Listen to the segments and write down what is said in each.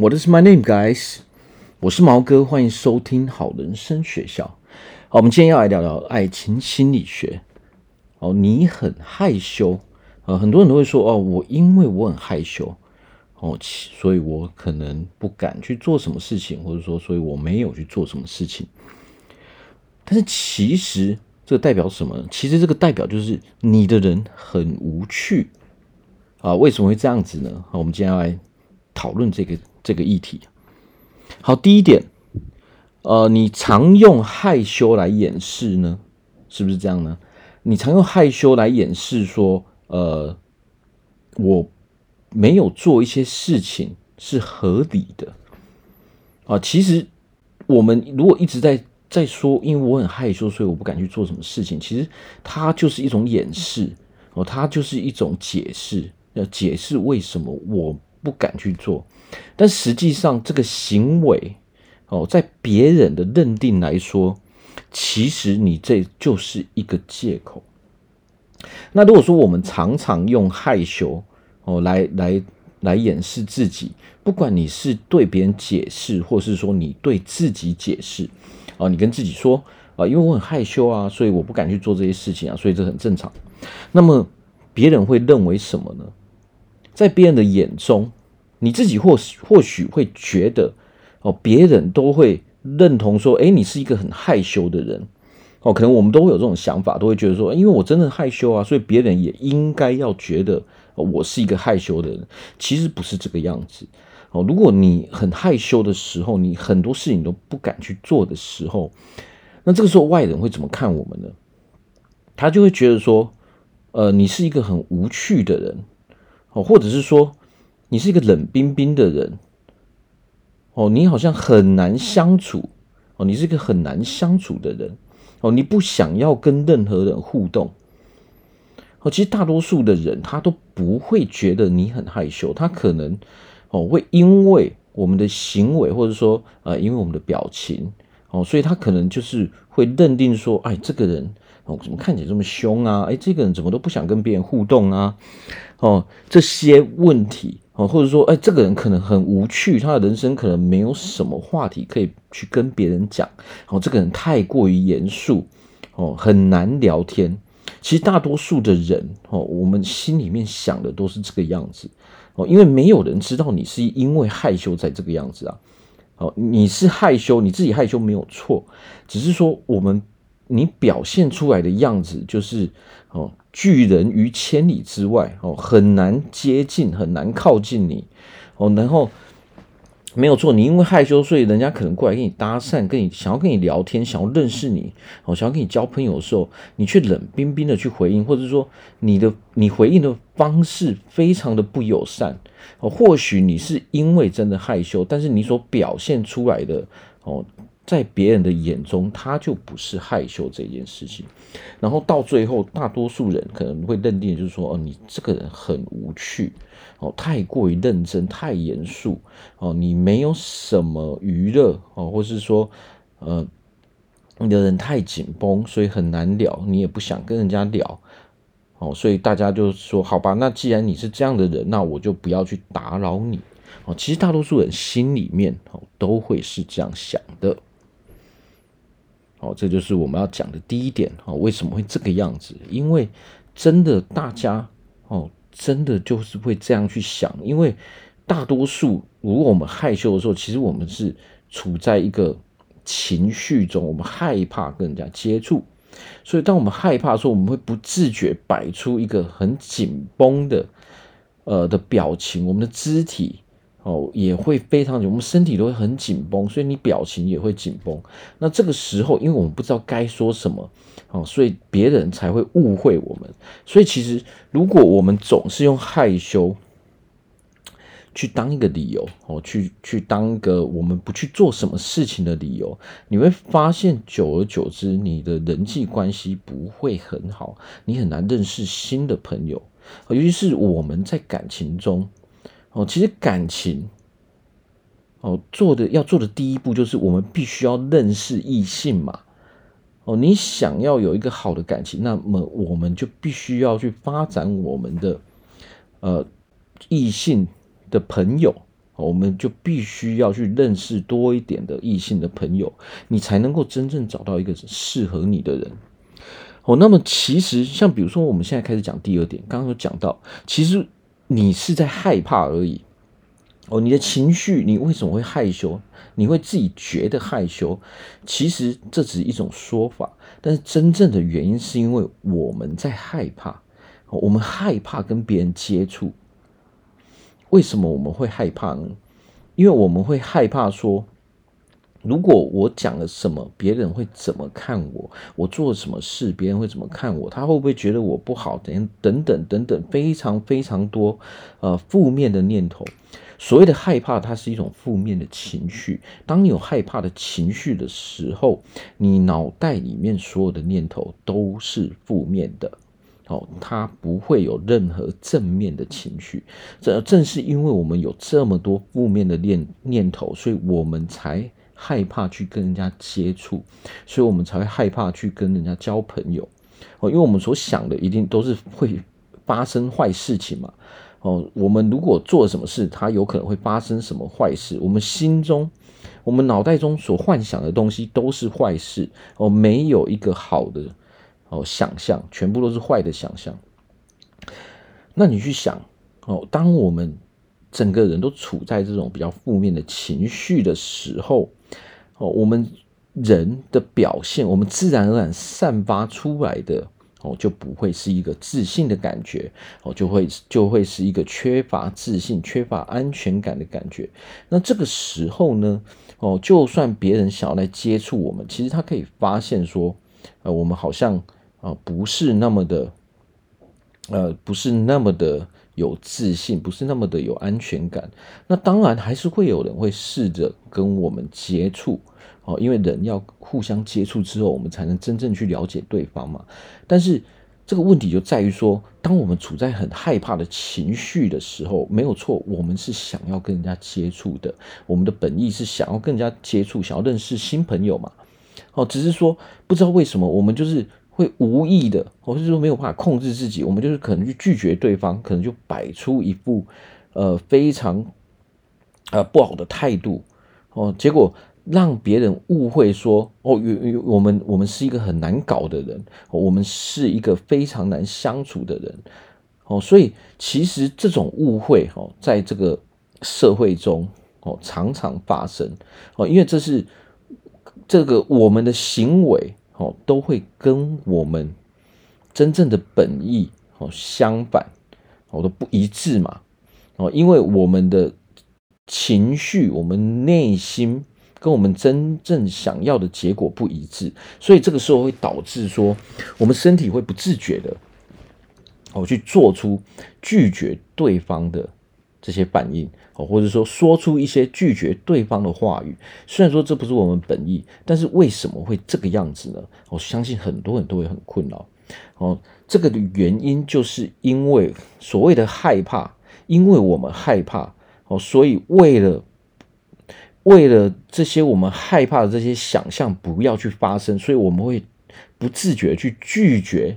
What is my name, guys？我是毛哥，欢迎收听好人生学校。好，我们今天要来聊聊爱情心理学。哦，你很害羞，呃，很多人都会说，哦，我因为我很害羞，哦，所以我可能不敢去做什么事情，或者说，所以我没有去做什么事情。但是其实这个代表什么？其实这个代表就是你的人很无趣啊。为什么会这样子呢？好，我们今天要来讨论这个这个议题。好，第一点，呃，你常用害羞来掩饰呢？是不是这样呢？你常用害羞来掩饰说，呃，我没有做一些事情是合理的啊。其实我们如果一直在在说，因为我很害羞，所以我不敢去做什么事情。其实它就是一种掩饰哦，它就是一种解释，要解释为什么我不敢去做。但实际上，这个行为哦，在别人的认定来说。其实你这就是一个借口。那如果说我们常常用害羞哦来来来掩饰自己，不管你是对别人解释，或是说你对自己解释，哦，你跟自己说啊，因为我很害羞啊，所以我不敢去做这些事情啊，所以这很正常。那么别人会认为什么呢？在别人的眼中，你自己或或许会觉得哦，别人都会。认同说，诶，你是一个很害羞的人，哦，可能我们都会有这种想法，都会觉得说，因为我真的害羞啊，所以别人也应该要觉得我是一个害羞的人。其实不是这个样子，哦，如果你很害羞的时候，你很多事情都不敢去做的时候，那这个时候外人会怎么看我们呢？他就会觉得说，呃，你是一个很无趣的人，或者是说你是一个冷冰冰的人。哦，你好像很难相处哦，你是一个很难相处的人哦，你不想要跟任何人互动哦。其实大多数的人他都不会觉得你很害羞，他可能哦会因为我们的行为，或者说呃因为我们的表情哦，所以他可能就是会认定说，哎，这个人哦怎么看起来这么凶啊？哎，这个人怎么都不想跟别人互动啊？哦，这些问题。哦，或者说，哎，这个人可能很无趣，他的人生可能没有什么话题可以去跟别人讲。哦，这个人太过于严肃，哦，很难聊天。其实大多数的人，哦，我们心里面想的都是这个样子。哦，因为没有人知道你是因为害羞才这个样子啊。哦，你是害羞，你自己害羞没有错，只是说我们你表现出来的样子就是哦。拒人于千里之外哦，很难接近，很难靠近你哦。然后没有错，你因为害羞，所以人家可能过来跟你搭讪，跟你想要跟你聊天，想要认识你哦，想要跟你交朋友的时候，你却冷冰冰的去回应，或者说你的你回应的方式非常的不友善哦。或许你是因为真的害羞，但是你所表现出来的哦。在别人的眼中，他就不是害羞这件事情。然后到最后，大多数人可能会认定，就是说，哦，你这个人很无趣，哦，太过于认真，太严肃，哦，你没有什么娱乐，哦，或是说，呃，你的人太紧绷，所以很难聊，你也不想跟人家聊，哦，所以大家就说，好吧，那既然你是这样的人，那我就不要去打扰你，哦，其实大多数人心里面，哦，都会是这样想的。哦，这就是我们要讲的第一点哦。为什么会这个样子？因为真的大家哦，真的就是会这样去想。因为大多数，如果我们害羞的时候，其实我们是处在一个情绪中，我们害怕跟人家接触。所以，当我们害怕的时候，我们会不自觉摆出一个很紧绷的呃的表情，我们的肢体。哦，也会非常紧，我们身体都会很紧绷，所以你表情也会紧绷。那这个时候，因为我们不知道该说什么，哦，所以别人才会误会我们。所以其实，如果我们总是用害羞去当一个理由，哦，去去当一个我们不去做什么事情的理由，你会发现，久而久之，你的人际关系不会很好，你很难认识新的朋友，尤其是我们在感情中。哦，其实感情，哦，做的要做的第一步就是我们必须要认识异性嘛。哦，你想要有一个好的感情，那么我们就必须要去发展我们的呃异性的朋友。我们就必须要去认识多一点的异性的朋友，你才能够真正找到一个适合你的人。哦，那么其实像比如说，我们现在开始讲第二点，刚刚有讲到，其实你是在害怕而已。哦，你的情绪，你为什么会害羞？你会自己觉得害羞，其实这只是一种说法，但是真正的原因是因为我们在害怕，我们害怕跟别人接触。为什么我们会害怕呢？因为我们会害怕说，如果我讲了什么，别人会怎么看我？我做了什么事，别人会怎么看我？他会不会觉得我不好？等等等等等，非常非常多呃负面的念头。所谓的害怕，它是一种负面的情绪。当你有害怕的情绪的时候，你脑袋里面所有的念头都是负面的，哦，它不会有任何正面的情绪。这正是因为我们有这么多负面的念念头，所以我们才害怕去跟人家接触，所以我们才会害怕去跟人家交朋友。哦，因为我们所想的一定都是会发生坏事情嘛。哦，我们如果做什么事，它有可能会发生什么坏事？我们心中、我们脑袋中所幻想的东西都是坏事哦，没有一个好的哦想象，全部都是坏的想象。那你去想哦，当我们整个人都处在这种比较负面的情绪的时候，哦，我们人的表现，我们自然而然散发出来的。哦，就不会是一个自信的感觉，哦，就会就会是一个缺乏自信、缺乏安全感的感觉。那这个时候呢，哦，就算别人想要来接触我们，其实他可以发现说，呃，我们好像啊，呃，不是那么的，呃，不是那么的有自信，不是那么的有安全感。那当然还是会有人会试着跟我们接触。哦，因为人要互相接触之后，我们才能真正去了解对方嘛。但是这个问题就在于说，当我们处在很害怕的情绪的时候，没有错，我们是想要跟人家接触的，我们的本意是想要跟人家接触，想要认识新朋友嘛。哦，只是说不知道为什么，我们就是会无意的，或是说没有办法控制自己，我们就是可能去拒绝对方，可能就摆出一副呃非常呃不好的态度哦，结果。让别人误会说哦，有有我们我们是一个很难搞的人，我们是一个非常难相处的人，哦，所以其实这种误会哦，在这个社会中哦常常发生哦，因为这是这个我们的行为哦都会跟我们真正的本意哦相反，哦都不一致嘛，哦，因为我们的情绪，我们内心。跟我们真正想要的结果不一致，所以这个时候会导致说，我们身体会不自觉的，哦，去做出拒绝对方的这些反应，哦，或者说说出一些拒绝对方的话语。虽然说这不是我们本意，但是为什么会这个样子呢？我相信很多人都会很困扰。哦，这个的原因就是因为所谓的害怕，因为我们害怕，哦，所以为了。为了这些我们害怕的这些想象不要去发生，所以我们会不自觉去拒绝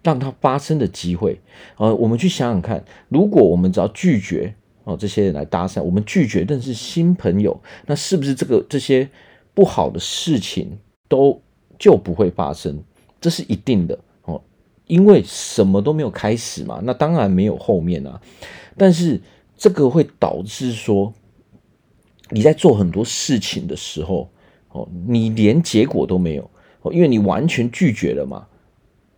让它发生的机会。呃，我们去想想看，如果我们只要拒绝哦这些人来搭讪，我们拒绝认识新朋友，那是不是这个这些不好的事情都就不会发生？这是一定的哦，因为什么都没有开始嘛，那当然没有后面啊。但是这个会导致说。你在做很多事情的时候，哦，你连结果都没有，哦，因为你完全拒绝了嘛，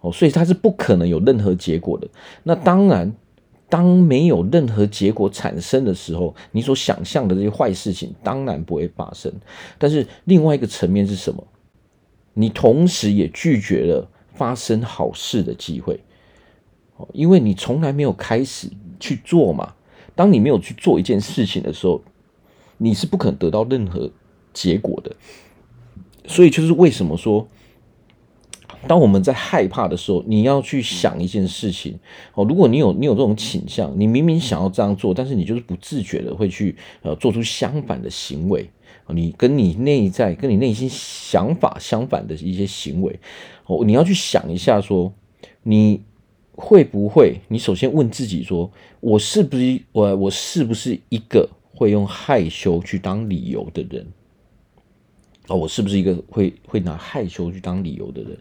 哦，所以它是不可能有任何结果的。那当然，当没有任何结果产生的时候，你所想象的这些坏事情当然不会发生。但是另外一个层面是什么？你同时也拒绝了发生好事的机会，哦，因为你从来没有开始去做嘛。当你没有去做一件事情的时候，你是不可能得到任何结果的，所以就是为什么说，当我们在害怕的时候，你要去想一件事情哦。如果你有你有这种倾向，你明明想要这样做，但是你就是不自觉的会去呃做出相反的行为，你跟你内在跟你内心想法相反的一些行为哦，你要去想一下说，你会不会？你首先问自己说，我是不是我我是不是一个？会用害羞去当理由的人？哦，我是不是一个会会拿害羞去当理由的人？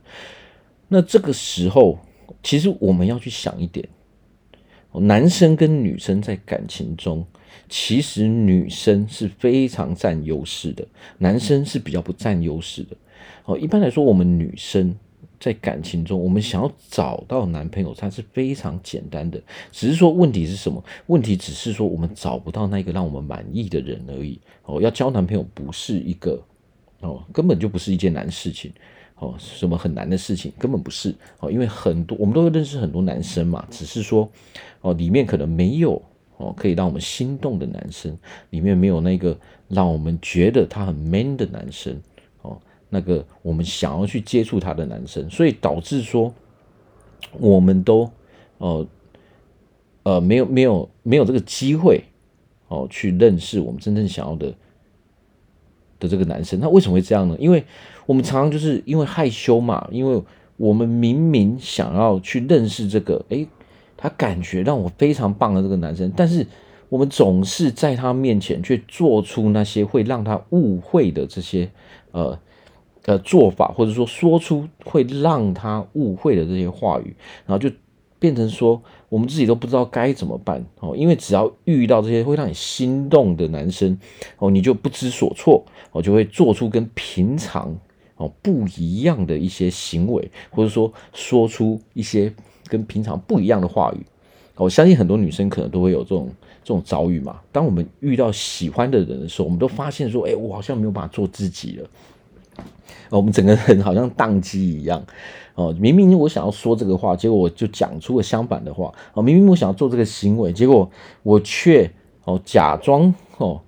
那这个时候，其实我们要去想一点，男生跟女生在感情中，其实女生是非常占优势的，男生是比较不占优势的。哦，一般来说，我们女生在感情中，我们想要找到男朋友，它是非常简单的，只是说问题是什么？问题只是说我们找不到那个让我们满意的人而已。哦，要交男朋友不是一个。哦，根本就不是一件难事情，哦，什么很难的事情，根本不是哦，因为很多我们都会认识很多男生嘛，只是说哦，里面可能没有哦可以让我们心动的男生，里面没有那个让我们觉得他很 man 的男生，哦，那个我们想要去接触他的男生，所以导致说我们都哦呃没有没有没有这个机会哦去认识我们真正想要的。的这个男生，他为什么会这样呢？因为我们常常就是因为害羞嘛，因为我们明明想要去认识这个，诶，他感觉让我非常棒的这个男生，但是我们总是在他面前却做出那些会让他误会的这些呃呃做法，或者说说出会让他误会的这些话语，然后就。变成说，我们自己都不知道该怎么办哦，因为只要遇到这些会让你心动的男生哦，你就不知所措哦，就会做出跟平常哦不一样的一些行为，或者说说出一些跟平常不一样的话语。我相信很多女生可能都会有这种这种遭遇嘛。当我们遇到喜欢的人的时候，我们都发现说，哎，我好像没有办法做自己了。我们整个人好像宕机一样。哦，明明我想要说这个话，结果我就讲出了相反的话。哦，明明我想要做这个行为，结果我却哦假装哦，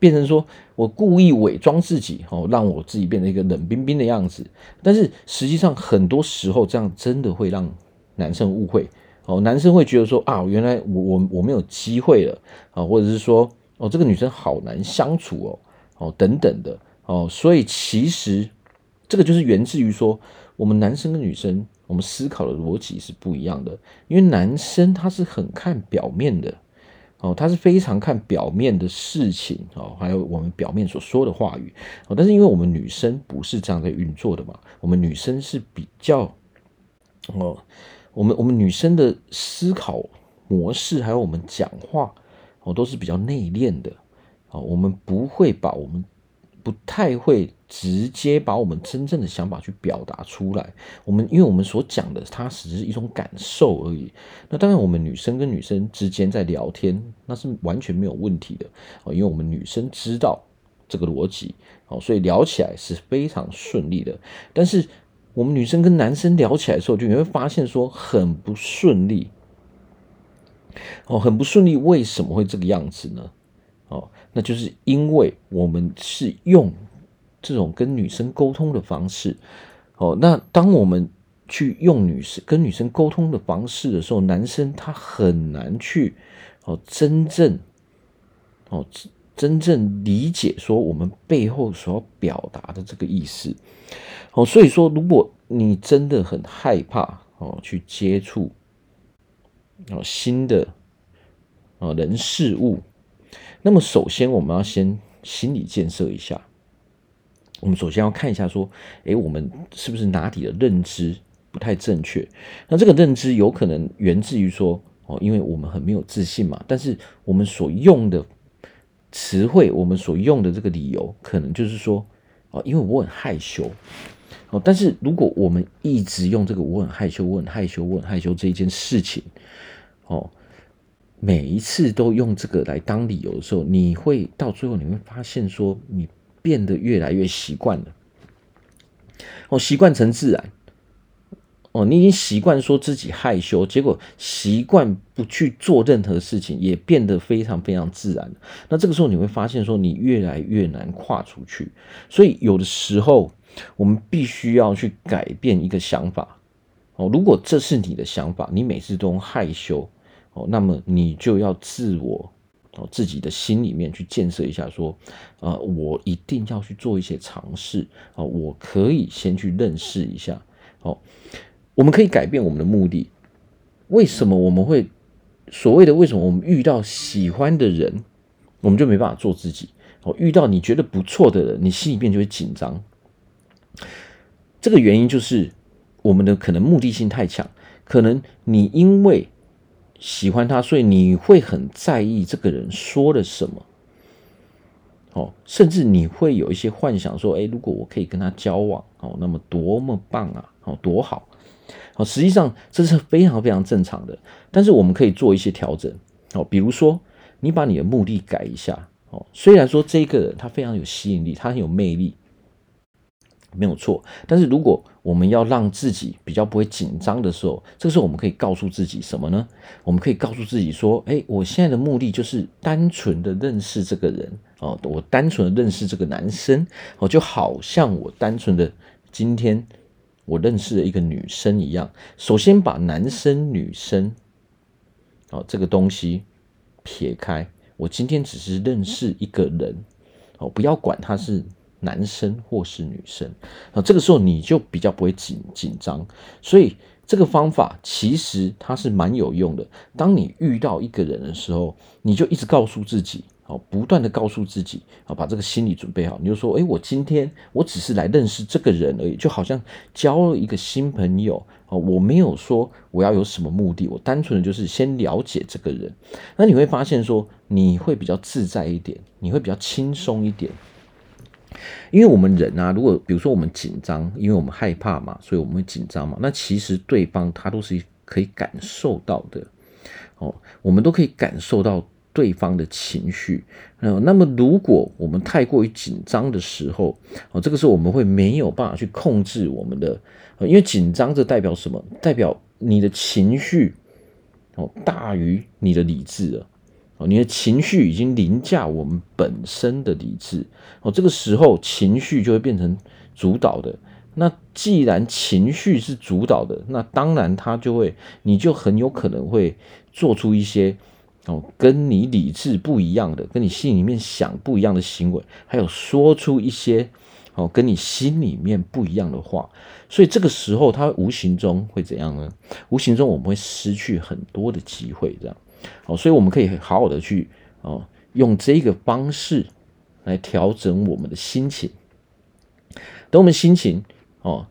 变成说我故意伪装自己哦，让我自己变成一个冷冰冰的样子。但是实际上很多时候这样真的会让男生误会哦，男生会觉得说啊，原来我我我没有机会了啊，或者是说哦，这个女生好难相处哦哦等等的哦，所以其实这个就是源自于说。我们男生跟女生，我们思考的逻辑是不一样的。因为男生他是很看表面的，哦，他是非常看表面的事情，哦，还有我们表面所说的话语，哦，但是因为我们女生不是这样在运作的嘛，我们女生是比较，哦，我们我们女生的思考模式，还有我们讲话，哦，都是比较内敛的，哦，我们不会把我们。不太会直接把我们真正的想法去表达出来。我们因为我们所讲的，它只是一种感受而已。那当然，我们女生跟女生之间在聊天，那是完全没有问题的哦。因为我们女生知道这个逻辑哦，所以聊起来是非常顺利的。但是我们女生跟男生聊起来的时候，就你会发现说很不顺利哦，很不顺利。为什么会这个样子呢？哦，那就是因为我们是用这种跟女生沟通的方式，哦，那当我们去用女生跟女生沟通的方式的时候，男生他很难去哦真正哦真正理解说我们背后所要表达的这个意思，哦，所以说如果你真的很害怕哦去接触哦新的哦人事物。那么，首先我们要先心理建设一下。我们首先要看一下，说，诶，我们是不是哪里的认知不太正确？那这个认知有可能源自于说，哦，因为我们很没有自信嘛。但是我们所用的词汇，我们所用的这个理由，可能就是说，哦，因为我很害羞。哦，但是如果我们一直用这个我很害羞、我很害羞、我很害羞这一件事情，哦。每一次都用这个来当理由的时候，你会到最后你会发现说，你变得越来越习惯了，哦，习惯成自然，哦，你已经习惯说自己害羞，结果习惯不去做任何事情，也变得非常非常自然。那这个时候你会发现说，你越来越难跨出去。所以有的时候，我们必须要去改变一个想法。哦，如果这是你的想法，你每次都害羞。哦，那么你就要自我哦，自己的心里面去建设一下，说，呃，我一定要去做一些尝试啊，我可以先去认识一下。哦，我们可以改变我们的目的。为什么我们会所谓的为什么我们遇到喜欢的人我们就没办法做自己。哦，遇到你觉得不错的人，你心里面就会紧张。这个原因就是我们的可能目的性太强，可能你因为喜欢他，所以你会很在意这个人说了什么。哦，甚至你会有一些幻想说，诶，如果我可以跟他交往，哦，那么多么棒啊，哦，多好。哦，实际上这是非常非常正常的，但是我们可以做一些调整。哦，比如说你把你的目的改一下。哦，虽然说这个人他非常有吸引力，他很有魅力，没有错。但是如果我们要让自己比较不会紧张的时候，这个时候我们可以告诉自己什么呢？我们可以告诉自己说：“哎，我现在的目的就是单纯的认识这个人哦，我单纯的认识这个男生哦，就好像我单纯的今天我认识了一个女生一样。首先把男生女生哦这个东西撇开。”我今天只是认识一个人，哦，不要管他是男生或是女生，啊，这个时候你就比较不会紧紧张，所以这个方法其实它是蛮有用的。当你遇到一个人的时候，你就一直告诉自己。哦不断的告诉自己，啊，把这个心理准备好。你就说，诶，我今天我只是来认识这个人而已，就好像交了一个新朋友。哦，我没有说我要有什么目的，我单纯的就是先了解这个人。那你会发现说，你会比较自在一点，你会比较轻松一点。因为我们人啊，如果比如说我们紧张，因为我们害怕嘛，所以我们会紧张嘛。那其实对方他都是可以感受到的。哦，我们都可以感受到。对方的情绪，那么如果我们太过于紧张的时候，哦，这个时候我们会没有办法去控制我们的，因为紧张这代表什么？代表你的情绪哦大于你的理智了，你的情绪已经凌驾我们本身的理智，哦，这个时候情绪就会变成主导的。那既然情绪是主导的，那当然它就会，你就很有可能会做出一些。哦，跟你理智不一样的，跟你心里面想不一样的行为，还有说出一些哦跟你心里面不一样的话，所以这个时候，它无形中会怎样呢？无形中我们会失去很多的机会，这样。哦，所以我们可以好好的去哦，用这个方式来调整我们的心情。等我们心情哦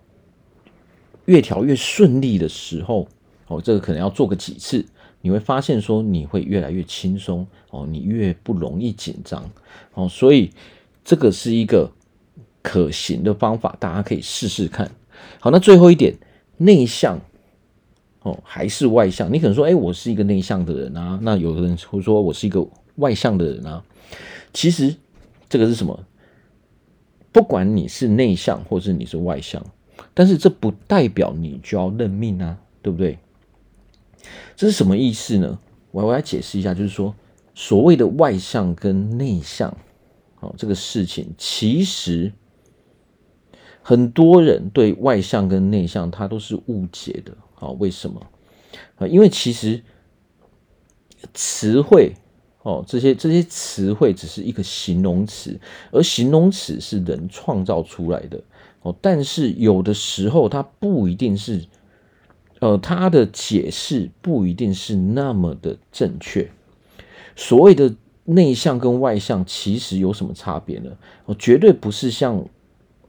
越调越顺利的时候，哦，这个可能要做个几次。你会发现说你会越来越轻松哦，你越不容易紧张哦，所以这个是一个可行的方法，大家可以试试看。好，那最后一点，内向哦还是外向？你可能说，哎，我是一个内向的人啊。那有的人会说我是一个外向的人啊。其实这个是什么？不管你是内向或是你是外向，但是这不代表你就要认命啊，对不对？这是什么意思呢？我我来解释一下，就是说，所谓的外向跟内向，哦，这个事情其实很多人对外向跟内向他都是误解的。哦，为什么？啊，因为其实词汇哦，这些这些词汇只是一个形容词，而形容词是人创造出来的。哦，但是有的时候它不一定是。呃，他的解释不一定是那么的正确。所谓的内向跟外向，其实有什么差别呢？哦，绝对不是像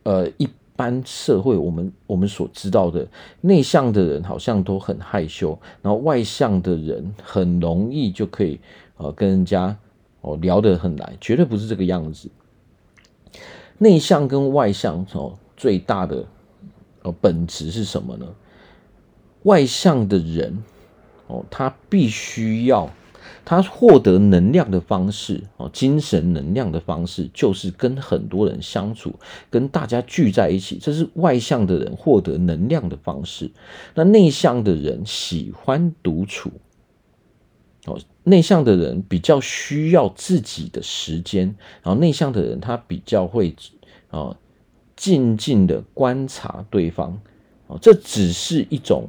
呃一般社会我们我们所知道的，内向的人好像都很害羞，然后外向的人很容易就可以呃跟人家哦聊得很来，绝对不是这个样子。内向跟外向哦最大的呃本质是什么呢？外向的人，哦，他必须要他获得能量的方式，哦，精神能量的方式，就是跟很多人相处，跟大家聚在一起，这是外向的人获得能量的方式。那内向的人喜欢独处，哦，内向的人比较需要自己的时间，然后内向的人他比较会，哦，静静的观察对方，哦，这只是一种。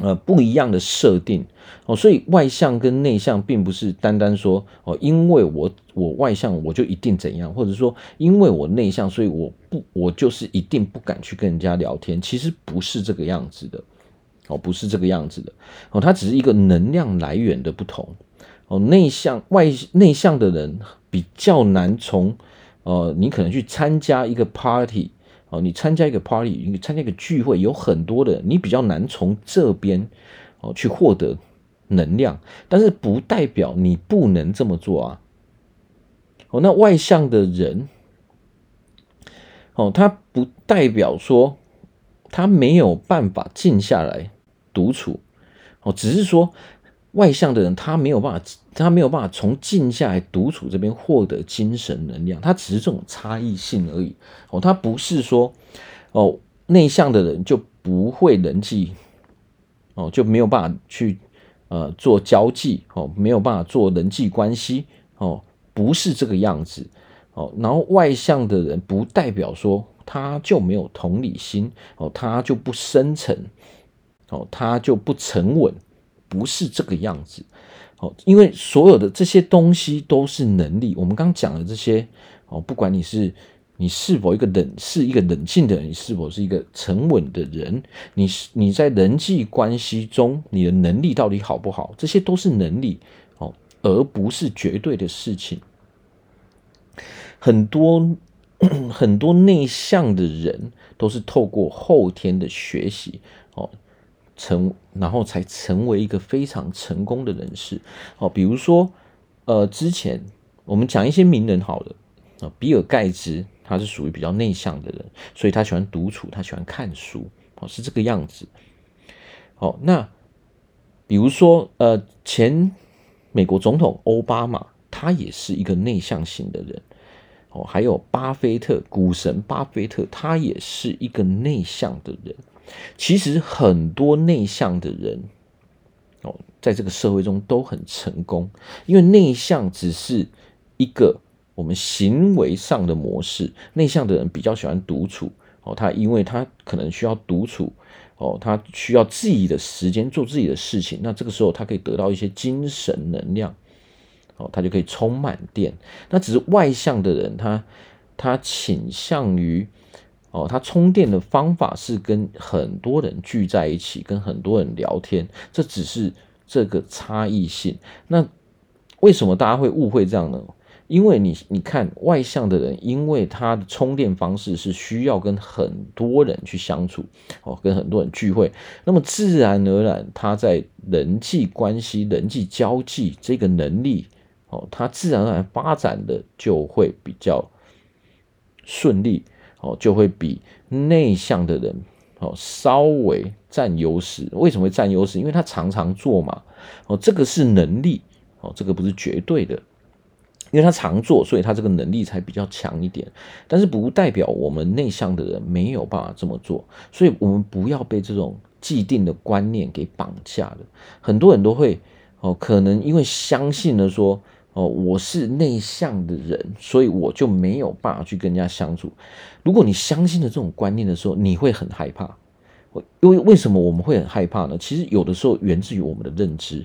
呃，不一样的设定。哦，所以外向跟内向并不是单单说哦，因为我我外向我就一定怎样，或者说因为我内向，所以我不我就是一定不敢去跟人家聊天。其实不是这个样子的哦，不是这个样子的。哦，它只是一个能量来源的不同。哦，内向外内向的人比较难从，呃，你可能去参加一个 party，哦，你参加一个 party，你参加一个聚会，有很多的，你比较难从这边哦去获得能量，但是不代表你不能这么做啊。哦，那外向的人，哦，他不代表说他没有办法静下来独处，哦，只是说。外向的人，他没有办法，他没有办法从静下来独处这边获得精神能量，他只是这种差异性而已。哦，他不是说，哦，内向的人就不会人际，哦，就没有办法去呃做交际，哦，没有办法做人际关系，哦，不是这个样子。哦，然后外向的人不代表说他就没有同理心，哦，他就不深沉，哦，他就不沉稳。不是这个样子，哦，因为所有的这些东西都是能力。我们刚讲的这些，哦，不管你是你是否一个冷是一个冷静的人，你是否是一个沉稳的人，你是你在人际关系中你的能力到底好不好？这些都是能力，哦，而不是绝对的事情。很多很多内向的人都是透过后天的学习，哦。成，然后才成为一个非常成功的人士。哦，比如说，呃，之前我们讲一些名人好了，啊，比尔盖茨他是属于比较内向的人，所以他喜欢独处，他喜欢看书，哦，是这个样子。哦，那比如说，呃，前美国总统奥巴马，他也是一个内向型的人。哦，还有巴菲特，股神巴菲特，他也是一个内向的人。其实很多内向的人哦，在这个社会中都很成功，因为内向只是一个我们行为上的模式。内向的人比较喜欢独处哦，他因为他可能需要独处哦，他需要自己的时间做自己的事情，那这个时候他可以得到一些精神能量哦，他就可以充满电。那只是外向的人，他他倾向于。哦，他充电的方法是跟很多人聚在一起，跟很多人聊天，这只是这个差异性。那为什么大家会误会这样呢？因为你你看外向的人，因为他的充电方式是需要跟很多人去相处，哦，跟很多人聚会，那么自然而然他在人际关系、人际交际这个能力，哦，他自然而然发展的就会比较顺利。哦，就会比内向的人哦稍微占优势。为什么会占优势？因为他常常做嘛。哦，这个是能力哦，这个不是绝对的。因为他常做，所以他这个能力才比较强一点。但是不代表我们内向的人没有办法这么做。所以我们不要被这种既定的观念给绑架了。很多人都会哦，可能因为相信了说。哦，我是内向的人，所以我就没有办法去跟人家相处。如果你相信了这种观念的时候，你会很害怕。因为为什么我们会很害怕呢？其实有的时候源自于我们的认知。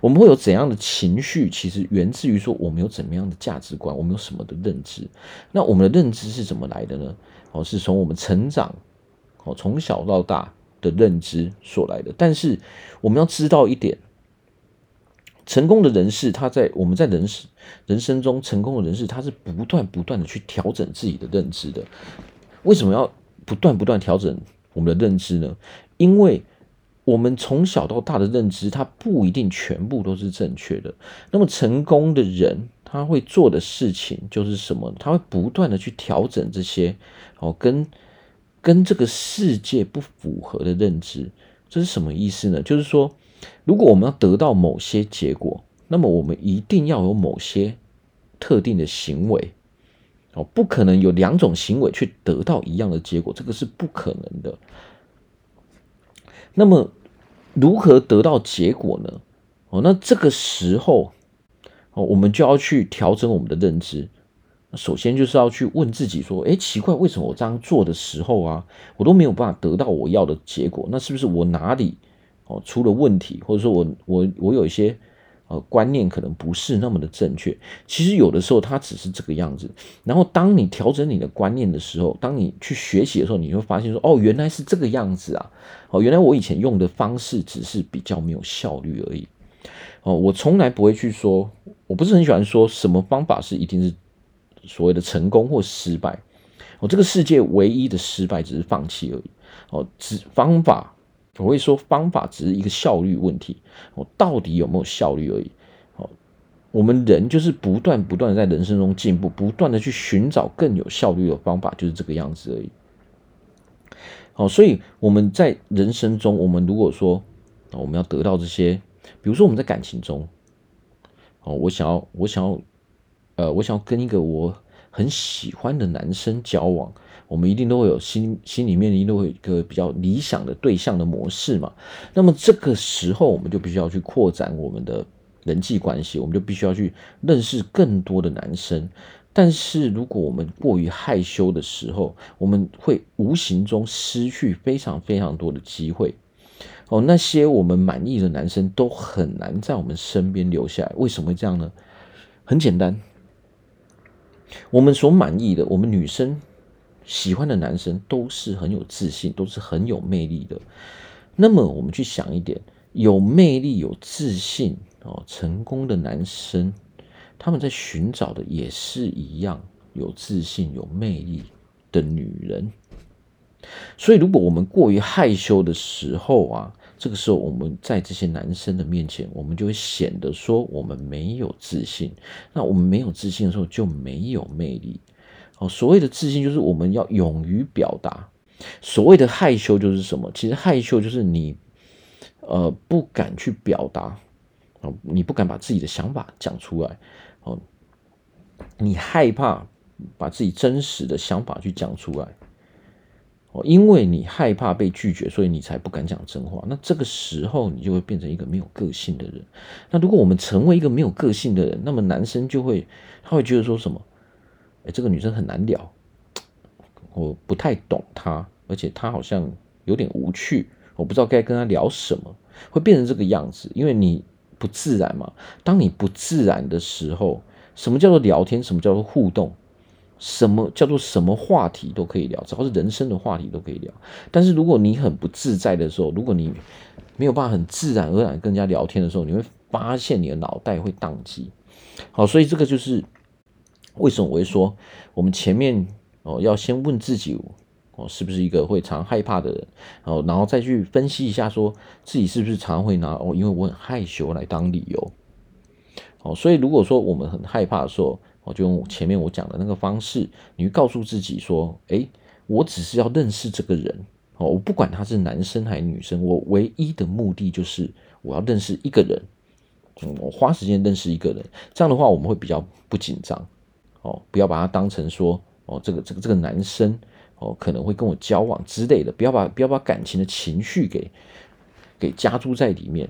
我们会有怎样的情绪？其实源自于说我们有怎么样的价值观，我们有什么的认知。那我们的认知是怎么来的呢？哦，是从我们成长，哦，从小到大的认知所来的。但是我们要知道一点。成功的人士，他在我们在人人生中成功的人士，他是不断不断的去调整自己的认知的。为什么要不断不断调整我们的认知呢？因为我们从小到大的认知，它不一定全部都是正确的。那么成功的人，他会做的事情就是什么？他会不断的去调整这些哦，跟跟这个世界不符合的认知。这是什么意思呢？就是说。如果我们要得到某些结果，那么我们一定要有某些特定的行为哦，不可能有两种行为去得到一样的结果，这个是不可能的。那么如何得到结果呢？哦，那这个时候哦，我们就要去调整我们的认知。首先就是要去问自己说：诶，奇怪，为什么我这样做的时候啊，我都没有办法得到我要的结果？那是不是我哪里？哦，出了问题，或者说我我我有一些呃观念可能不是那么的正确。其实有的时候它只是这个样子。然后当你调整你的观念的时候，当你去学习的时候，你会发现说，哦，原来是这个样子啊！哦，原来我以前用的方式只是比较没有效率而已。哦，我从来不会去说，我不是很喜欢说什么方法是一定是所谓的成功或失败。哦，这个世界唯一的失败只是放弃而已。哦，只方法，我会说方法只是一个效率问题。哦，到底有没有效率而已。哦，我们人就是不断不断的在人生中进步，不断的去寻找更有效率的方法，就是这个样子而已。好，所以我们在人生中，我们如果说我们要得到这些，比如说我们在感情中，哦，我想要，我想要，呃，我想要跟一个我很喜欢的男生交往，我们一定都会有心心里面一定都会有一个比较理想的对象的模式嘛。那么这个时候，我们就必须要去扩展我们的人际关系，我们就必须要去认识更多的男生。但是，如果我们过于害羞的时候，我们会无形中失去非常非常多的机会。哦，那些我们满意的男生都很难在我们身边留下来。为什么会这样呢？很简单，我们所满意的，我们女生喜欢的男生都是很有自信，都是很有魅力的。那么，我们去想一点，有魅力、有自信、哦，成功的男生。他们在寻找的也是一样有自信、有魅力的女人，所以如果我们过于害羞的时候啊，这个时候我们在这些男生的面前，我们就会显得说我们没有自信。那我们没有自信的时候就没有魅力。哦，所谓的自信就是我们要勇于表达。所谓的害羞就是什么？其实害羞就是你呃不敢去表达，哦，你不敢把自己的想法讲出来。哦，你害怕把自己真实的想法去讲出来，哦，因为你害怕被拒绝，所以你才不敢讲真话。那这个时候，你就会变成一个没有个性的人。那如果我们成为一个没有个性的人，那么男生就会他会觉得说什么？哎，这个女生很难聊，我不太懂她，而且她好像有点无趣，我不知道该跟她聊什么，会变成这个样子，因为你。不自然嘛？当你不自然的时候，什么叫做聊天？什么叫做互动？什么叫做什么话题都可以聊，只要是人生的话题都可以聊。但是如果你很不自在的时候，如果你没有办法很自然而然跟人家聊天的时候，你会发现你的脑袋会宕机。好，所以这个就是为什么我会说，我们前面哦要先问自己。哦，是不是一个会常害怕的人？哦，然后再去分析一下，说自己是不是常会拿哦，因为我很害羞来当理由。哦，所以如果说我们很害怕的时候，哦，就用前面我讲的那个方式，你会告诉自己说：诶，我只是要认识这个人。哦，我不管他是男生还是女生，我唯一的目的就是我要认识一个人。我花时间认识一个人，这样的话我们会比较不紧张。哦，不要把它当成说哦，这个这个这个男生。哦，可能会跟我交往之类的，不要把不要把感情的情绪给给加注在里面。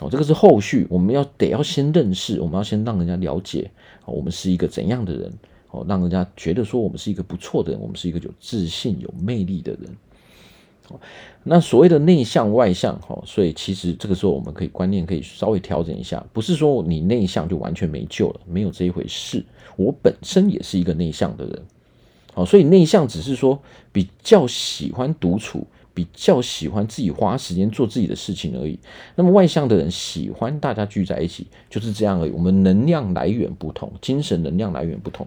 哦，这个是后续，我们要得要先认识，我们要先让人家了解，哦，我们是一个怎样的人，哦，让人家觉得说我们是一个不错的人，我们是一个有自信、有魅力的人。那所谓的内向外向，哦，所以其实这个时候我们可以观念可以稍微调整一下，不是说你内向就完全没救了，没有这一回事。我本身也是一个内向的人。好，所以内向只是说比较喜欢独处，比较喜欢自己花时间做自己的事情而已。那么外向的人喜欢大家聚在一起，就是这样而已。我们能量来源不同，精神能量来源不同。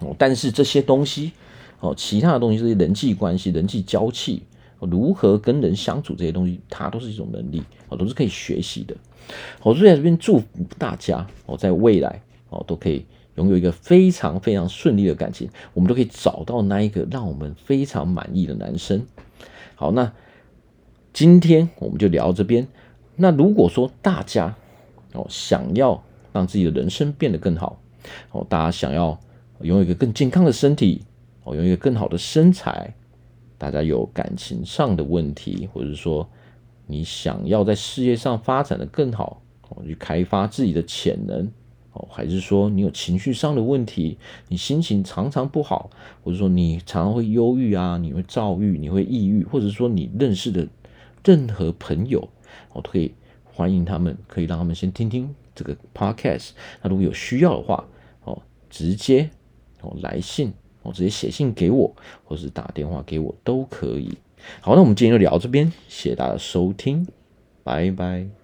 哦，但是这些东西，哦，其他的东西，这些人际关系、人际交际，如何跟人相处这些东西，它都是一种能力，哦，都是可以学习的。我在这边祝福大家，哦，在未来，哦，都可以。拥有一个非常非常顺利的感情，我们都可以找到那一个让我们非常满意的男生。好，那今天我们就聊这边。那如果说大家哦想要让自己的人生变得更好，哦，大家想要拥有一个更健康的身体，哦，拥有一个更好的身材，大家有感情上的问题，或者说你想要在事业上发展的更好，哦，去开发自己的潜能。哦还是说你有情绪上的问题，你心情常常不好，或者说你常常会忧郁啊，你会躁郁，你会抑郁，或者说你认识的任何朋友，我都可以欢迎他们，可以让他们先听听这个 podcast。那如果有需要的话，哦，直接哦来信，哦直接写信给我，或是打电话给我都可以。好，那我们今天就聊到这边，谢谢大家收听，拜拜。